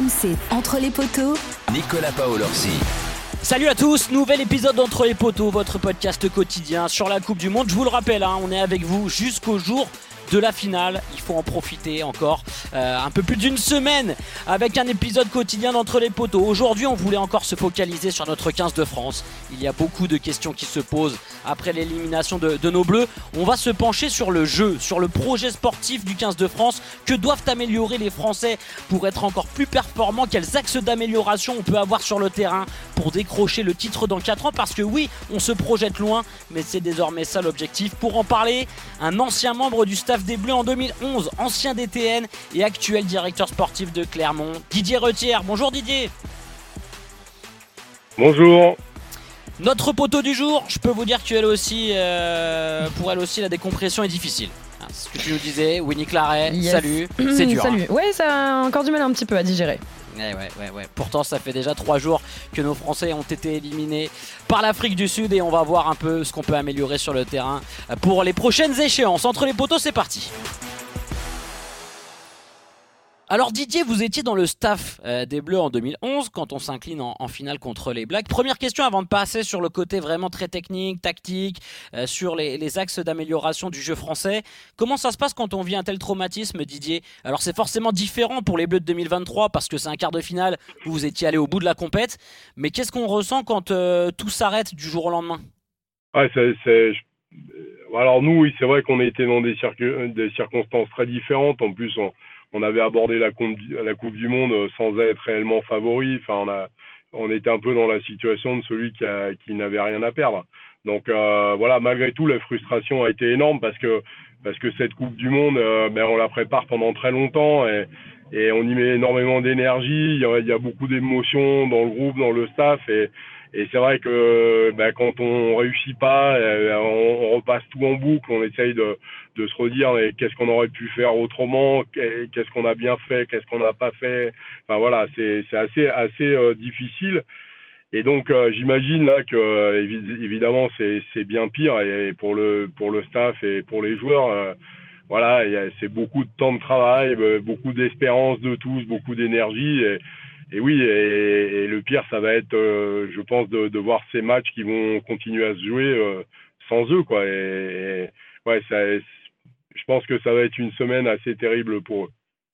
RMC, entre les poteaux, Nicolas Paolorsi. Salut à tous, nouvel épisode d'Entre les poteaux, votre podcast quotidien sur la Coupe du Monde. Je vous le rappelle, hein, on est avec vous jusqu'au jour de la finale. Il faut en profiter encore euh, un peu plus d'une semaine avec un épisode quotidien d'entre les poteaux. Aujourd'hui, on voulait encore se focaliser sur notre 15 de France. Il y a beaucoup de questions qui se posent après l'élimination de, de nos Bleus. On va se pencher sur le jeu, sur le projet sportif du 15 de France. Que doivent améliorer les Français pour être encore plus performants? Quels axes d'amélioration on peut avoir sur le terrain pour décrocher le titre dans 4 ans? Parce que oui, on se projette loin, mais c'est désormais ça l'objectif. Pour en parler, un ancien membre du staff des Bleus en 2011, ancien DTN et actuel directeur sportif de Clermont, Didier Retière. Bonjour Didier. Bonjour. Notre poteau du jour, je peux vous dire que elle aussi, euh, pour elle aussi, la décompression est difficile. Hein, Ce que tu nous disais, Winnie Claret, Yes. salut, c'est dur. hein. Salut. Ouais, ça a encore du mal un petit peu à digérer. Pourtant, ça fait déjà trois jours que nos Français ont été éliminés par l'Afrique du Sud et on va voir un peu ce qu'on peut améliorer sur le terrain pour les prochaines échéances. Entre les poteaux, c'est parti. Alors Didier, vous étiez dans le staff euh, des Bleus en 2011 quand on s'incline en, finale contre les Blacks. Première question avant de passer sur le côté vraiment très technique, tactique, euh, sur les, axes d'amélioration du jeu français. Comment ça se passe quand on vit un tel traumatisme, Didier? Alors c'est forcément différent pour les Bleus de 2023 parce que c'est un quart de finale où vous étiez allé au bout de la compète. Mais qu'est-ce qu'on ressent quand euh, tout s'arrête du jour au lendemain? Alors nous, oui, c'est vrai qu'on était dans des, des circonstances très différentes. En plus, on, on avait abordé la coupe, du- Monde euh, sans être réellement favori. Enfin, on, a, on était un peu dans la situation de celui qui, qui n'avait rien à perdre. Donc euh, voilà, malgré tout, la frustration a été énorme parce que parce que cette Coupe du Monde, euh, ben, on la prépare pendant très longtemps et, et on y met énormément d'énergie. Il il y a beaucoup d'émotions dans le groupe, dans le staff et et c'est vrai que ben, quand on réussit pas, euh, on, repasse tout en boucle, on essaye de, de se redire mais qu'est-ce qu'on aurait pu faire autrement, qu'est- qu'est-ce qu'on a bien fait, qu'est-ce qu'on n'a pas fait? Enfin voilà, c'est assez assez euh, difficile. Et donc euh, j'imagine là que évi- évidemment c'est bien pire et pour le pour le staff et pour les joueurs. euh, voilà, c'est beaucoup de temps de travail, euh, beaucoup d'espérance de tous, beaucoup d'énergie. Et oui, et, le pire, ça va être, euh, je pense, de, de voir ces matchs qui vont continuer à se jouer euh, sans eux, quoi. Et ouais, ça, je pense que ça va être une semaine assez terrible pour eux.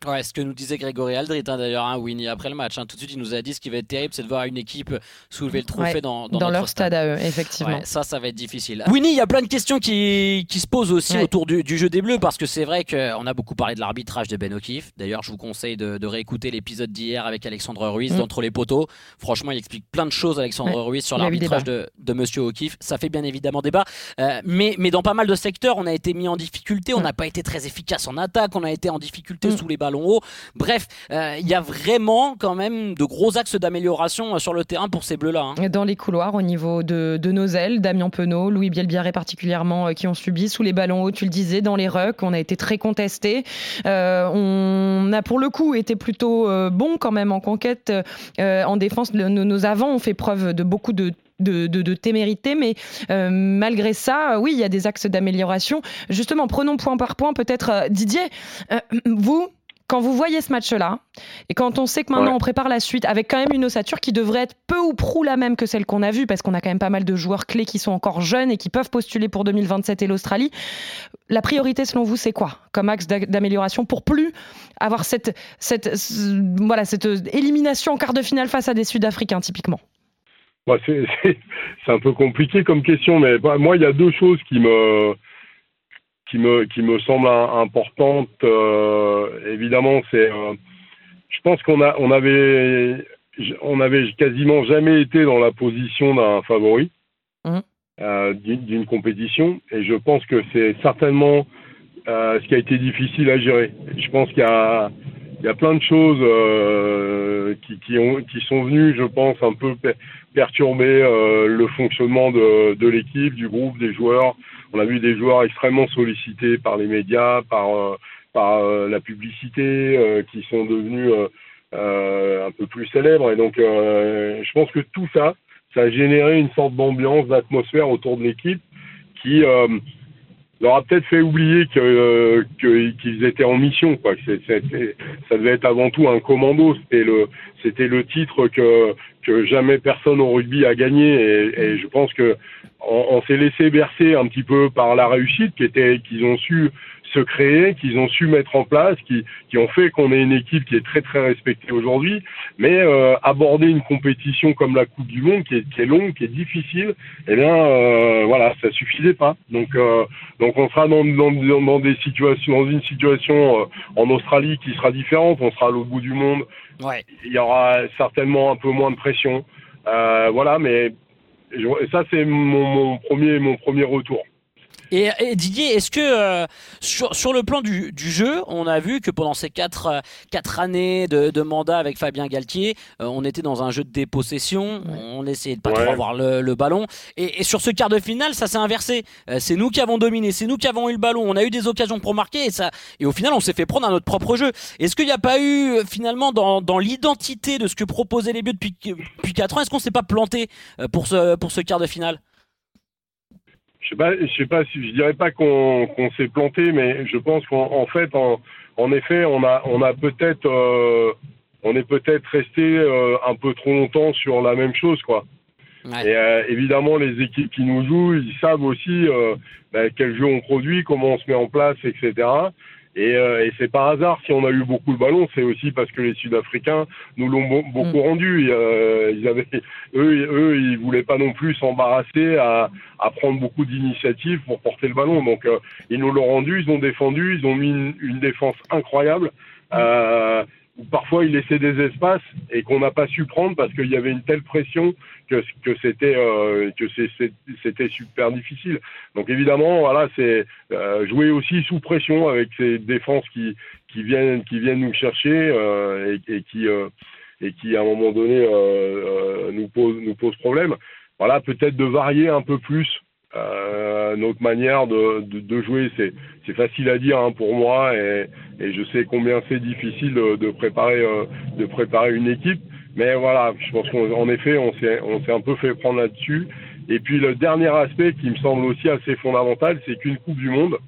Ouais, ce que nous disait Grégory Aldrit hein, d'ailleurs, hein, Winnie, après le match. hein. tout de suite, il nous a dit ce qui va être terrible, c'est de voir une équipe soulever le trophée Ouais, dans, dans, Dans, notre leur stade à eux, effectivement. Ouais, ça, ça va être difficile. Winnie, il y a plein de questions qui, qui se posent aussi Ouais. autour du, du jeu des Bleus parce que c'est vrai qu'on a beaucoup parlé de l'arbitrage de Ben O'Keefe. D'ailleurs, je vous conseille de, de réécouter l'épisode d'hier avec Alexandre Ruiz Mm. d'Entre les poteaux. Franchement, il explique plein de choses, Alexandre Ruiz, sur l'arbitrage de, de Monsieur O'Keefe. Ça fait bien évidemment débat. Euh, mais, mais dans pas mal de secteurs, on a été mis en difficulté. On Ouais. n'a pas été très efficace en attaque. On a été en difficulté Mm. sous les ballons hauts. Bref, euh, il y a vraiment quand même de gros axes d'amélioration euh, sur le terrain pour ces Bleus-là. hein. Dans les couloirs, au niveau de, de nos ailes, Damien Penaud, Louis Bielbiarré particulièrement, euh, qui ont subi sous les ballons hauts, tu le disais, dans les rucks, on a été très contestés. Euh, on a pour le coup été plutôt bon quand même en conquête, en défense. Nos, avants ont fait preuve de beaucoup de de, témérité, mais malgré ça, oui, il y a des axes d'amélioration. Justement, prenons point par point, peut-être Didier, vous, quand vous voyez ce match-là, et quand on sait que maintenant Ouais. on prépare la suite avec quand même une ossature qui devrait être peu ou prou la même que celle qu'on a vue, parce qu'on a quand même pas mal de joueurs clés qui sont encore jeunes et qui peuvent postuler pour 2027 et l'Australie. La priorité, selon vous, c'est quoi comme axe d'a- d'amélioration pour plus avoir cette, cette, ce- voilà, cette élimination en quart de finale face à des Sud-Africains, typiquement? Bah, c'est un peu compliqué comme question, mais bah, moi, il y a deux choses qui me, qui me, qui me semblent im- importantes. Euh, évidemment, c'est, euh, je pense qu'on a, on avait, on avait quasiment jamais été dans la position d'un favori Mhm. euh, d'une, d'une compétition, et je pense que c'est certainement euh, ce qui a été difficile à gérer. Je pense qu'il y a, il y a plein de choses euh, qui, qui, ont, qui sont venues, je pense, un peu per- perturber euh, le fonctionnement de, de l'équipe, du groupe, des joueurs. On a vu des joueurs extrêmement sollicités par les médias, par, euh, par euh, la publicité, euh, qui sont devenus euh, un peu plus célèbres. Et donc, je pense que tout ça, ça a généré une sorte d'ambiance, d'atmosphère autour de l'équipe qui, leur a peut-être fait oublier que qu'ils étaient en mission quoi. Que ça devait être avant tout un commando. C'était le c'était le titre que que jamais personne au rugby a gagné et, je pense que on, s'est laissé bercer un petit peu par la réussite qui était qu'ils ont su se créer, qu'ils ont su mettre en place, qui, qui ont fait qu'on ait une équipe qui est très très respectée aujourd'hui. Mais euh, aborder une compétition comme la Coupe du Monde, qui est, qui est longue, qui est difficile, eh bien euh, voilà, ça suffisait pas. Donc euh, donc on sera dans, dans, dans, des situations, dans une situation euh, en Australie qui sera différente. On sera à l'autre bout du monde. Ouais. Il y aura certainement un peu moins de pression. Euh, voilà, mais ça c'est mon, mon premier mon premier retour. Et, Didier, est-ce que euh, sur, sur, le plan du, du, jeu, on a vu que pendant ces quatre, euh, quatre années de, de, mandat avec Fabien Galtier, euh, on était dans un jeu de dépossession, on essayait de pas trop avoir le, le ballon. Et, et, sur ce quart de finale, ça s'est inversé. c'est nous qui avons dominé, c'est nous qui avons eu le ballon, on a eu des occasions pour marquer et, ça, et au final, on s'est fait prendre à notre propre jeu. Est-ce qu'il n'y a pas eu finalement dans, dans l'identité de ce que proposaient les buts depuis, depuis 4 ans, est-ce qu'on s'est pas planté pour ce, pour ce quart de finale? Je sais pas, je sais pas si je dirais pas qu'on s'est planté, mais je pense qu'en fait, en, en, effet, on a, on a peut-être, euh, on est peut-être resté euh, un peu trop longtemps sur la même chose, quoi. Et euh, évidemment, les équipes qui nous jouent, ils savent aussi ben, quel jeu on produit, comment on se met en place, etc. Et, euh, et c'est par hasard si on a eu beaucoup de ballons, c'est aussi parce que les Sud-Africains nous l'ont beaucoup mm. rendu. Euh, ils avaient, eux, eux, ils voulaient pas non plus s'embarrasser à, à, prendre beaucoup d'initiatives pour porter le ballon. Donc euh, ils nous l'ont rendu, ils ont défendu, ils ont mis une, une défense incroyable. Mm. Euh, parfois il laissait des espaces et qu'on n'a pas su prendre parce qu'il y avait une telle pression que, c'était euh, super difficile. Donc évidemment, voilà, c'est euh, jouer aussi sous pression avec ces défenses qui qui viennent qui viennent nous chercher euh, et, et, qui euh, et qui à un moment donné euh, nous pose nous pose problème. Voilà, peut-être de varier un peu plus euh, notre manière de, de, de jouer, c'est facile à dire hein, pour moi et, et, je sais combien c'est difficile de, de préparer euh, de préparer une équipe. Mais voilà, je pense qu'en effet, on s'est un peu fait prendre là-dessus. Et puis le dernier aspect qui me semble aussi assez fondamental, c'est qu'une Coupe du Monde,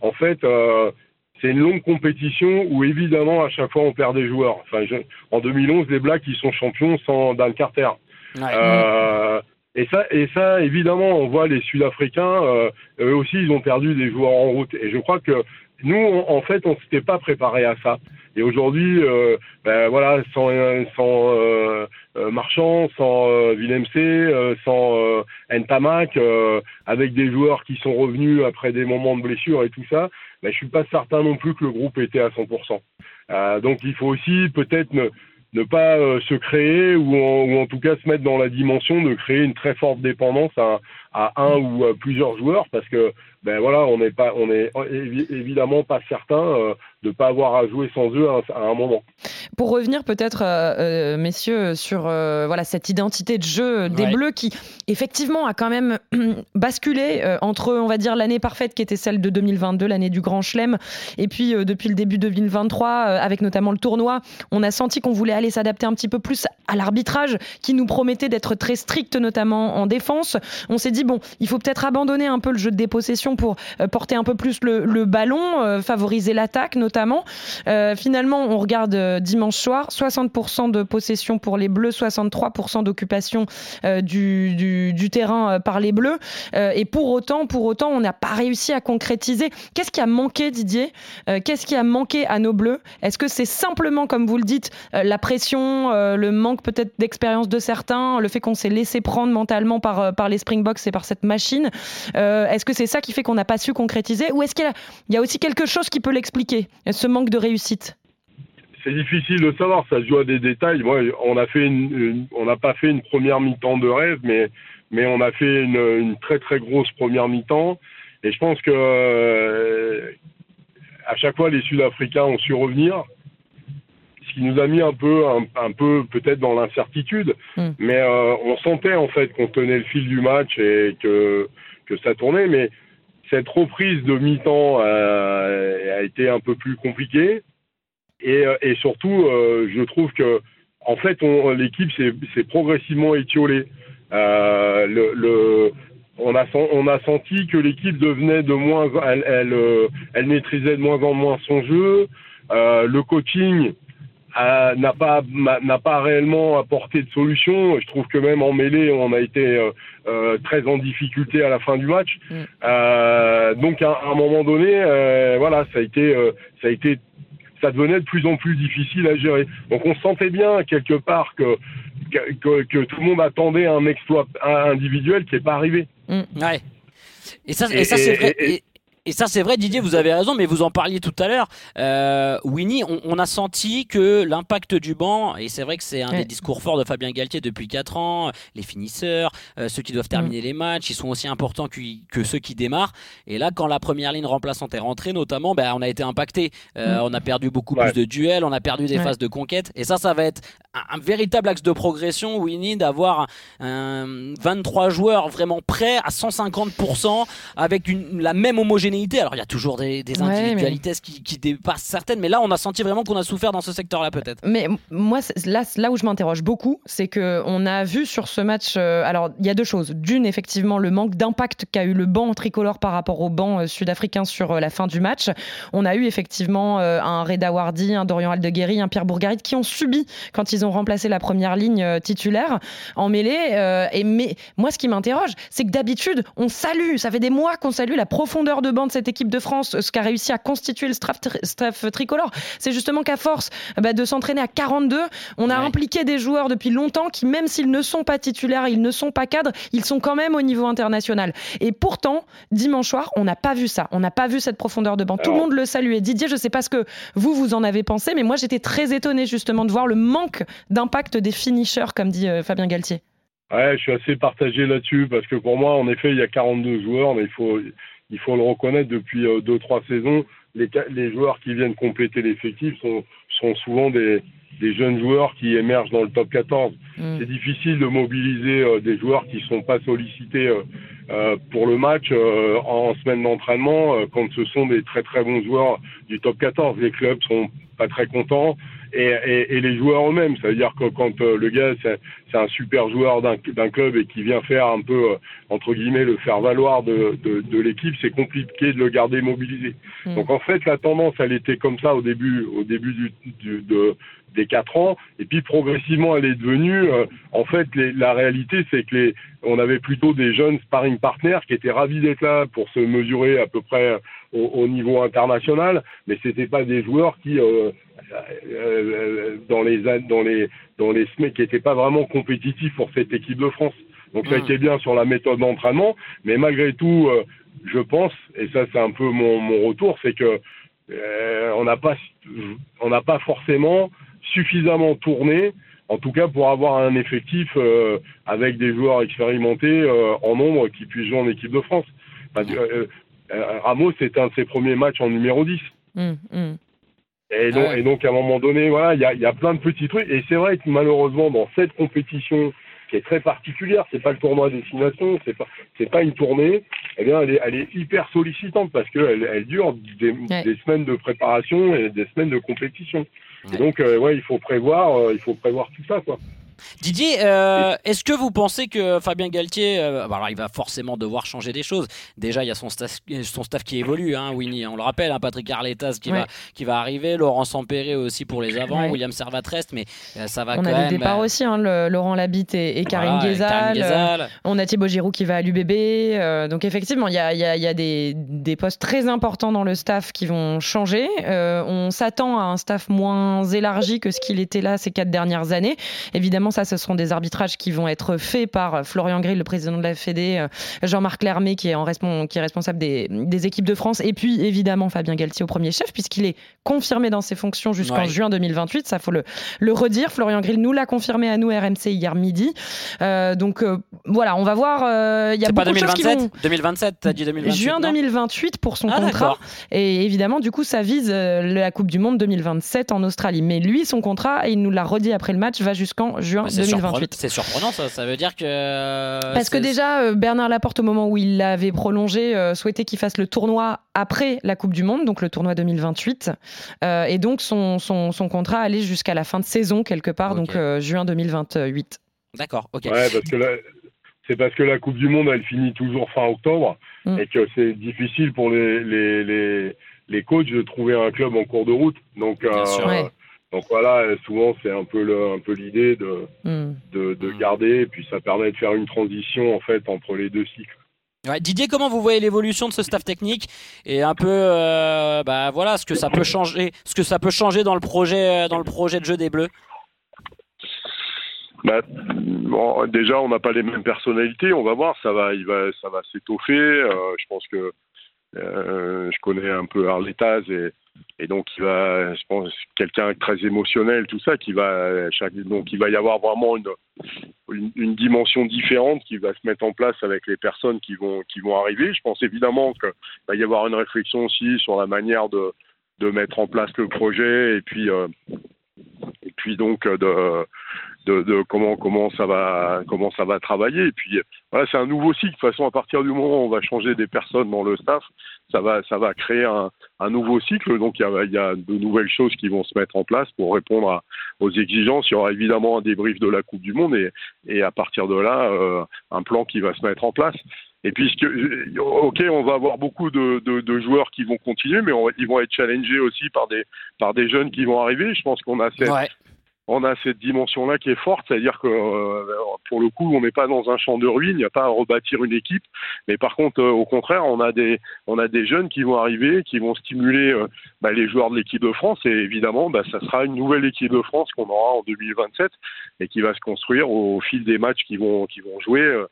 en fait, euh, c'est une longue compétition où évidemment à chaque fois on perd des joueurs. Enfin, je, en 2011, les Blacks ils sont champions sans Dan Carter. Ouais. Euh, et ça, et ça, évidemment, on voit les Sud-Africains, euh, eux aussi, ils ont perdu des joueurs en route. Et je crois que nous, en fait, on s'était pas préparé à ça. Et aujourd'hui, euh, ben voilà, sans, sans euh, euh Marchand, sans euh, Villemc, euh, sans euh, Ntamak, avec des joueurs qui sont revenus après des moments de blessure et tout ça, ben, je suis pas certain non plus que le groupe était à 100%. donc il faut aussi peut-être ne, ne pas euh, se créer ou en, ou en, tout cas se mettre dans la dimension de créer une très forte dépendance à, à un ou à plusieurs joueurs parce que ben voilà on n'est pas on est évidemment pas certain euh, de pas avoir à jouer sans eux à, un moment. Pour revenir peut-être euh, euh messieurs sur euh, voilà cette identité de jeu des ouais. Bleus qui effectivement a quand même basculé euh, entre on va dire l'année parfaite qui était celle de 2022 l'année du Grand Chelem et puis depuis le début de 2023 avec notamment le tournoi on a senti qu'on voulait aller s'adapter un petit peu plus à l'arbitrage qui nous promettait d'être très strict notamment en défense on s'est dit bon il faut peut-être abandonner un peu le jeu de dépossession pour porter un peu plus le, ballon favoriser l'attaque notamment. Euh, finalement, on regarde euh, dimanche soir, 60% de possession pour les Bleus, 63% d'occupation euh, du, terrain euh, par les Bleus. Euh, et pour autant, pour autant, on n'a pas réussi à concrétiser. Qu'est-ce qui a manqué, Didier? Euh, Qu'est-ce qui a manqué à nos Bleus? Est-ce que c'est simplement, comme vous le dites, la pression, le manque peut-être d'expérience de certains, le fait qu'on s'est laissé prendre mentalement par, par les Springboks par cette machine Est-ce que c'est ça qui fait qu'on n'a pas su concrétiser Ou est-ce qu'il y, a aussi quelque chose qui peut l'expliquer ce manque de réussite? C'est difficile de savoir, ça joue à des détails. On a fait on n'a pas fait une première mi-temps de rêve, mais on a fait une, une très très grosse première mi-temps. Et je pense que euh, à chaque fois les Sud-Africains ont su revenir, ce qui nous a mis un peu un, un peu peut-être dans l'incertitude. Mm. Mais euh, on sentait en fait qu'on tenait le fil du match et que que ça tournait, mais cette reprise de mi-temps euh, a été un peu plus compliquée. Et, euh, et surtout, euh, je trouve que, en fait, l'équipe s'est progressivement étiolée. Euh, le, le, on a, on a senti que l'équipe devenait de moins, elle, elle, elle, maîtrisait de moins en moins son jeu. Euh, le coaching n'a pas n'a pas réellement apporté de solution. Je trouve que même en mêlée, on a été euh, euh très en difficulté à la fin du match. Mm. Euh, donc à, un moment donné, euh, voilà, ça a été ça a été ça devenait de plus en plus difficile à gérer. Donc on sentait bien quelque part que que, que tout le monde attendait un exploit individuel qui n'est pas arrivé. Mm. Ouais. Et ça, et, ça c'est vrai. Et ça, c'est vrai, Didier, vous avez raison, mais vous en parliez tout à l'heure. Euh, Winnie, on, a senti que l'impact du banc, et c'est vrai que c'est un des discours forts de Fabien Galtier depuis 4 ans, les finisseurs, euh, ceux qui doivent terminer mm. les matchs, ils sont aussi importants que, que, ceux qui démarrent. Et là, quand la première ligne remplaçante est rentrée, notamment, ben, on a été impacté. Euh, mm. On a perdu beaucoup plus de duels, on a perdu des phases de conquête. Et ça, ça va être un, véritable axe de progression, Winnie, d'avoir 23 joueurs vraiment prêts à 150% avec une, la même homogénéité alors il y a toujours des, individualités qui, dépassent certaines, mais là on a senti vraiment qu'on a souffert dans ce secteur-là peut-être. Mais moi, là, là où je m'interroge beaucoup, c'est que on a vu sur ce match, euh, alors il y a deux choses. D'une, effectivement, le manque d'impact qu'a eu le banc tricolore par rapport au banc euh, sud-africain sur euh, la fin du match. On a eu effectivement un Reda Wardy, un Dorian Aldeguerri, un Pierre Bourgarit qui ont subi quand ils ont remplacé la première ligne titulaire en mêlée. et mais moi, ce qui m'interroge, c'est que d'habitude, on salue, ça fait des mois qu'on salue la profondeur de banc de cette équipe de France, ce qu'a réussi à constituer le staff, tricolore, c'est justement qu'à force bah, de s'entraîner à 42, on a impliqué des joueurs depuis longtemps qui, même s'ils ne sont pas titulaires, ils ne sont pas cadres, ils sont quand même au niveau international. Et pourtant, dimanche soir, on n'a pas vu ça. On n'a pas vu cette profondeur de banc. Tout le monde le saluait. Didier, je ne sais pas ce que vous, vous en avez pensé, mais moi, j'étais très étonné justement de voir le manque d'impact des finishers, comme dit euh, Fabien Galtier. Ouais, je suis assez partagé là-dessus parce que pour moi, en effet, il y a 42 joueurs, mais il faut, il faut le reconnaître, depuis euh, deux, trois saisons, les, les joueurs qui viennent compléter l'effectif sont, sont souvent des, des jeunes joueurs qui émergent dans le top 14. Mm. C'est difficile de mobiliser euh, des joueurs qui sont pas sollicités euh, euh pour le match euh, en semaine d'entraînement quand ce sont des très très bons joueurs du top 14. Les clubs sont pas très contents et, et, et les joueurs eux-mêmes. Ça veut dire que quand le gars c'est un super joueur d'un club et qui vient faire un peu entre guillemets le faire valoir de, de, de l'équipe, c'est compliqué de le garder mobilisé. Mm. Donc en fait la tendance elle était comme ça au début au début du, du de des quatre ans. Et puis progressivement, elle est devenue. Euh, en fait, la réalité, c'est que les, on avait plutôt des jeunes sparring partners qui étaient ravis d'être là pour se mesurer à peu près au, niveau international, mais c'était pas des joueurs qui euh, euh, dans les dans les dans les SME qui n'étaient pas vraiment compétitifs pour cette équipe de France. Donc ça a mmh. été bien sur la méthode d'entraînement, mais malgré tout, je pense, et ça c'est un peu mon, mon retour, c'est que on n'a pas on n'a pas forcément suffisamment tourné, en tout cas pour avoir un effectif euh, avec des joueurs expérimentés euh, en nombre qui puissent jouer en équipe de France. Euh, Ramos, c'est un de ses premiers matchs en numéro 10. Mmh, mmh. Et, donc, ah et donc, à un moment donné, voilà, il y a, y a, plein de petits trucs. Et c'est vrai que malheureusement, dans cette compétition qui est très particulière, c'est pas le tournoi destination, c'est pas, c'est pas une tournée, eh bien, elle est, elle est hyper sollicitante parce qu'elle elle dure des, des, semaines de préparation et des semaines de compétition. Et donc, euh, ouais, il faut prévoir, euh, il faut prévoir tout ça, quoi. Didier, euh, est-ce que vous pensez que Fabien Galtier, euh, bah alors il va forcément devoir changer des choses. Déjà, il y a son staff, son staff qui évolue, hein, Winnie, on le rappelle, hein, Patrick Arletas qui, va, qui va arriver, Laurent Sampéré aussi pour les avants, William Servatrest, mais euh, ça va on quand a même. des départs aussi, hein, Laurent Labitte et, et Karine Ghezal. on a Thibaut Giroud qui va à l'UBB. donc effectivement, il y a, y a, y a des, des, postes très importants dans le staff qui vont changer. on s'attend à un staff moins élargi que ce qu'il était là ces quatre dernières années. Évidemment, ça, ce seront des arbitrages qui vont être faits par Florian Grill, le président de la Fédé, euh, Jean-Marc Lermé, qui est, en qui est responsable des, équipes de France, et puis évidemment Fabien Galtier au premier chef, puisqu'il est confirmé dans ses fonctions jusqu'en juin 2028. Ça, faut le, le redire. Florian Grill nous l'a confirmé à nous, RMC, hier midi. Euh, donc euh, voilà, on va voir. Il y a beaucoup pas 2027, de choses qui vont... 2027, t'as dit 2028. Juin 2028 pour son ah, contrat. Et évidemment, du coup, ça vise la Coupe du Monde 2027 en Australie. Mais lui, son contrat, et il nous l'a redit après le match, va jusqu'en juin 2028. C'est surprenant, ça. Ça veut dire que. Euh, Parce que déjà, euh, Bernard Laporte, au moment où il l'avait prolongé, euh, souhaitait qu'il fasse le tournoi après la Coupe du Monde, donc le tournoi 2028. et donc, son, son, son, contrat allait jusqu'à la fin de saison, quelque part, donc juin 2028. D'accord, ok. Ouais, parce que là, c'est parce que la Coupe du Monde, elle finit toujours fin octobre mm. et que c'est difficile pour les, les, les, les, coachs de trouver un club en cours de route. Donc, euh, donc voilà, souvent c'est un peu le, un peu l'idée de, mm. de, de, garder et puis ça permet de faire une transition en fait entre les deux cycles. Didier, comment vous voyez l'évolution de ce staff technique et un peu, euh, bah, voilà, ce que ça peut changer, ce que ça peut changer dans le projet, dans le projet de jeu des Bleus? Bah, déjà, on n'a pas les mêmes personnalités. On va voir, ça va, il va, ça va s'étoffer. Euh, je pense que euh, je connais un peu Arletaz et, donc il va, je pense, quelqu'un très émotionnel, tout ça, qui va, donc il va y avoir vraiment une, dimension différente qui va se mettre en place avec les personnes qui vont, qui vont arriver. Je pense évidemment qu'il va y avoir une réflexion aussi sur la manière de, de mettre en place le projet et puis, euh, et puis donc de de, comment comment ça va comment ça va travailler. Et puis voilà, c'est un nouveau cycle. De toute façon, à partir du moment où on va changer des personnes dans le staff, ça va ça va créer un, un nouveau cycle. Donc il y, a, y, a, de nouvelles choses qui vont se mettre en place pour répondre aux exigences. Il y aura évidemment un débrief de la Coupe du Monde et, et à partir de là, euh, un plan qui va se mettre en place. Et puisque, ok, on va avoir beaucoup de, de, joueurs qui vont continuer, mais ils vont être challengés aussi par des par des jeunes qui vont arriver. Je pense qu'on a cette, on a cette dimension-là qui est forte, c'est-à-dire que euh, pour le coup, on n'est pas dans un champ de ruines, il n'y a pas à rebâtir une équipe, mais par contre, euh, au contraire, on a des on a des jeunes qui vont arriver, qui vont stimuler euh, bah, les joueurs de l'équipe de France, et évidemment, bah, ça sera une nouvelle équipe de France qu'on aura en 2027 et qui va se construire au, fil des matchs qui vont qui vont jouer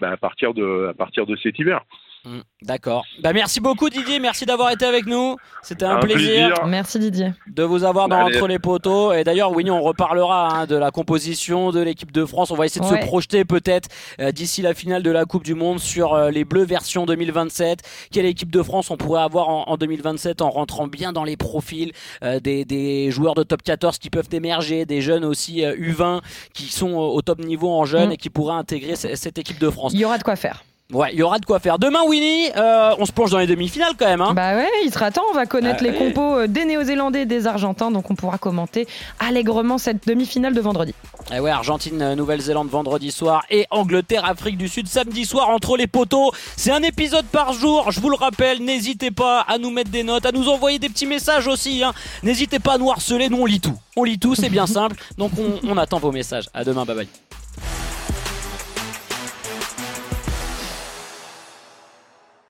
bah, à partir de à partir de cet hiver. Mm, d'accord. Bah merci beaucoup Didier, merci d'avoir été avec nous. C'était un, plaisir. Merci Didier. De vous avoir dans Entre les poteaux. Et d'ailleurs, Winnie, on reparlera hein, de la composition de l'équipe de France. On va essayer de se projeter peut-être euh, d'ici la finale de la Coupe du Monde sur euh, les Bleus version 2027. Quelle équipe de France on pourrait avoir en, 2027 en rentrant bien dans les profils euh, des, joueurs de top 14 qui peuvent émerger, des jeunes aussi U20 qui sont au top niveau en jeunes mm. et qui pourraient intégrer cette équipe de France. Il y aura de quoi faire. Ouais, il y aura de quoi faire. Demain, Winnie, euh, on se plonge dans les demi-finales quand même. Hein. Bah ouais, il sera temps. On va connaître les compos euh, des Néo-Zélandais et des Argentins, donc on pourra commenter allègrement cette demi-finale de vendredi. Et eh ouais, Argentine, euh, Nouvelle-Zélande vendredi soir et Angleterre, Afrique du Sud samedi soir entre les poteaux. C'est un épisode par jour, je vous le rappelle. N'hésitez pas à nous mettre des notes, à nous envoyer des petits messages aussi. Hein. N'hésitez pas à nous harceler, nous on lit tout. On lit tout, c'est bien simple. Donc on, on attend vos messages. À demain, bye bye.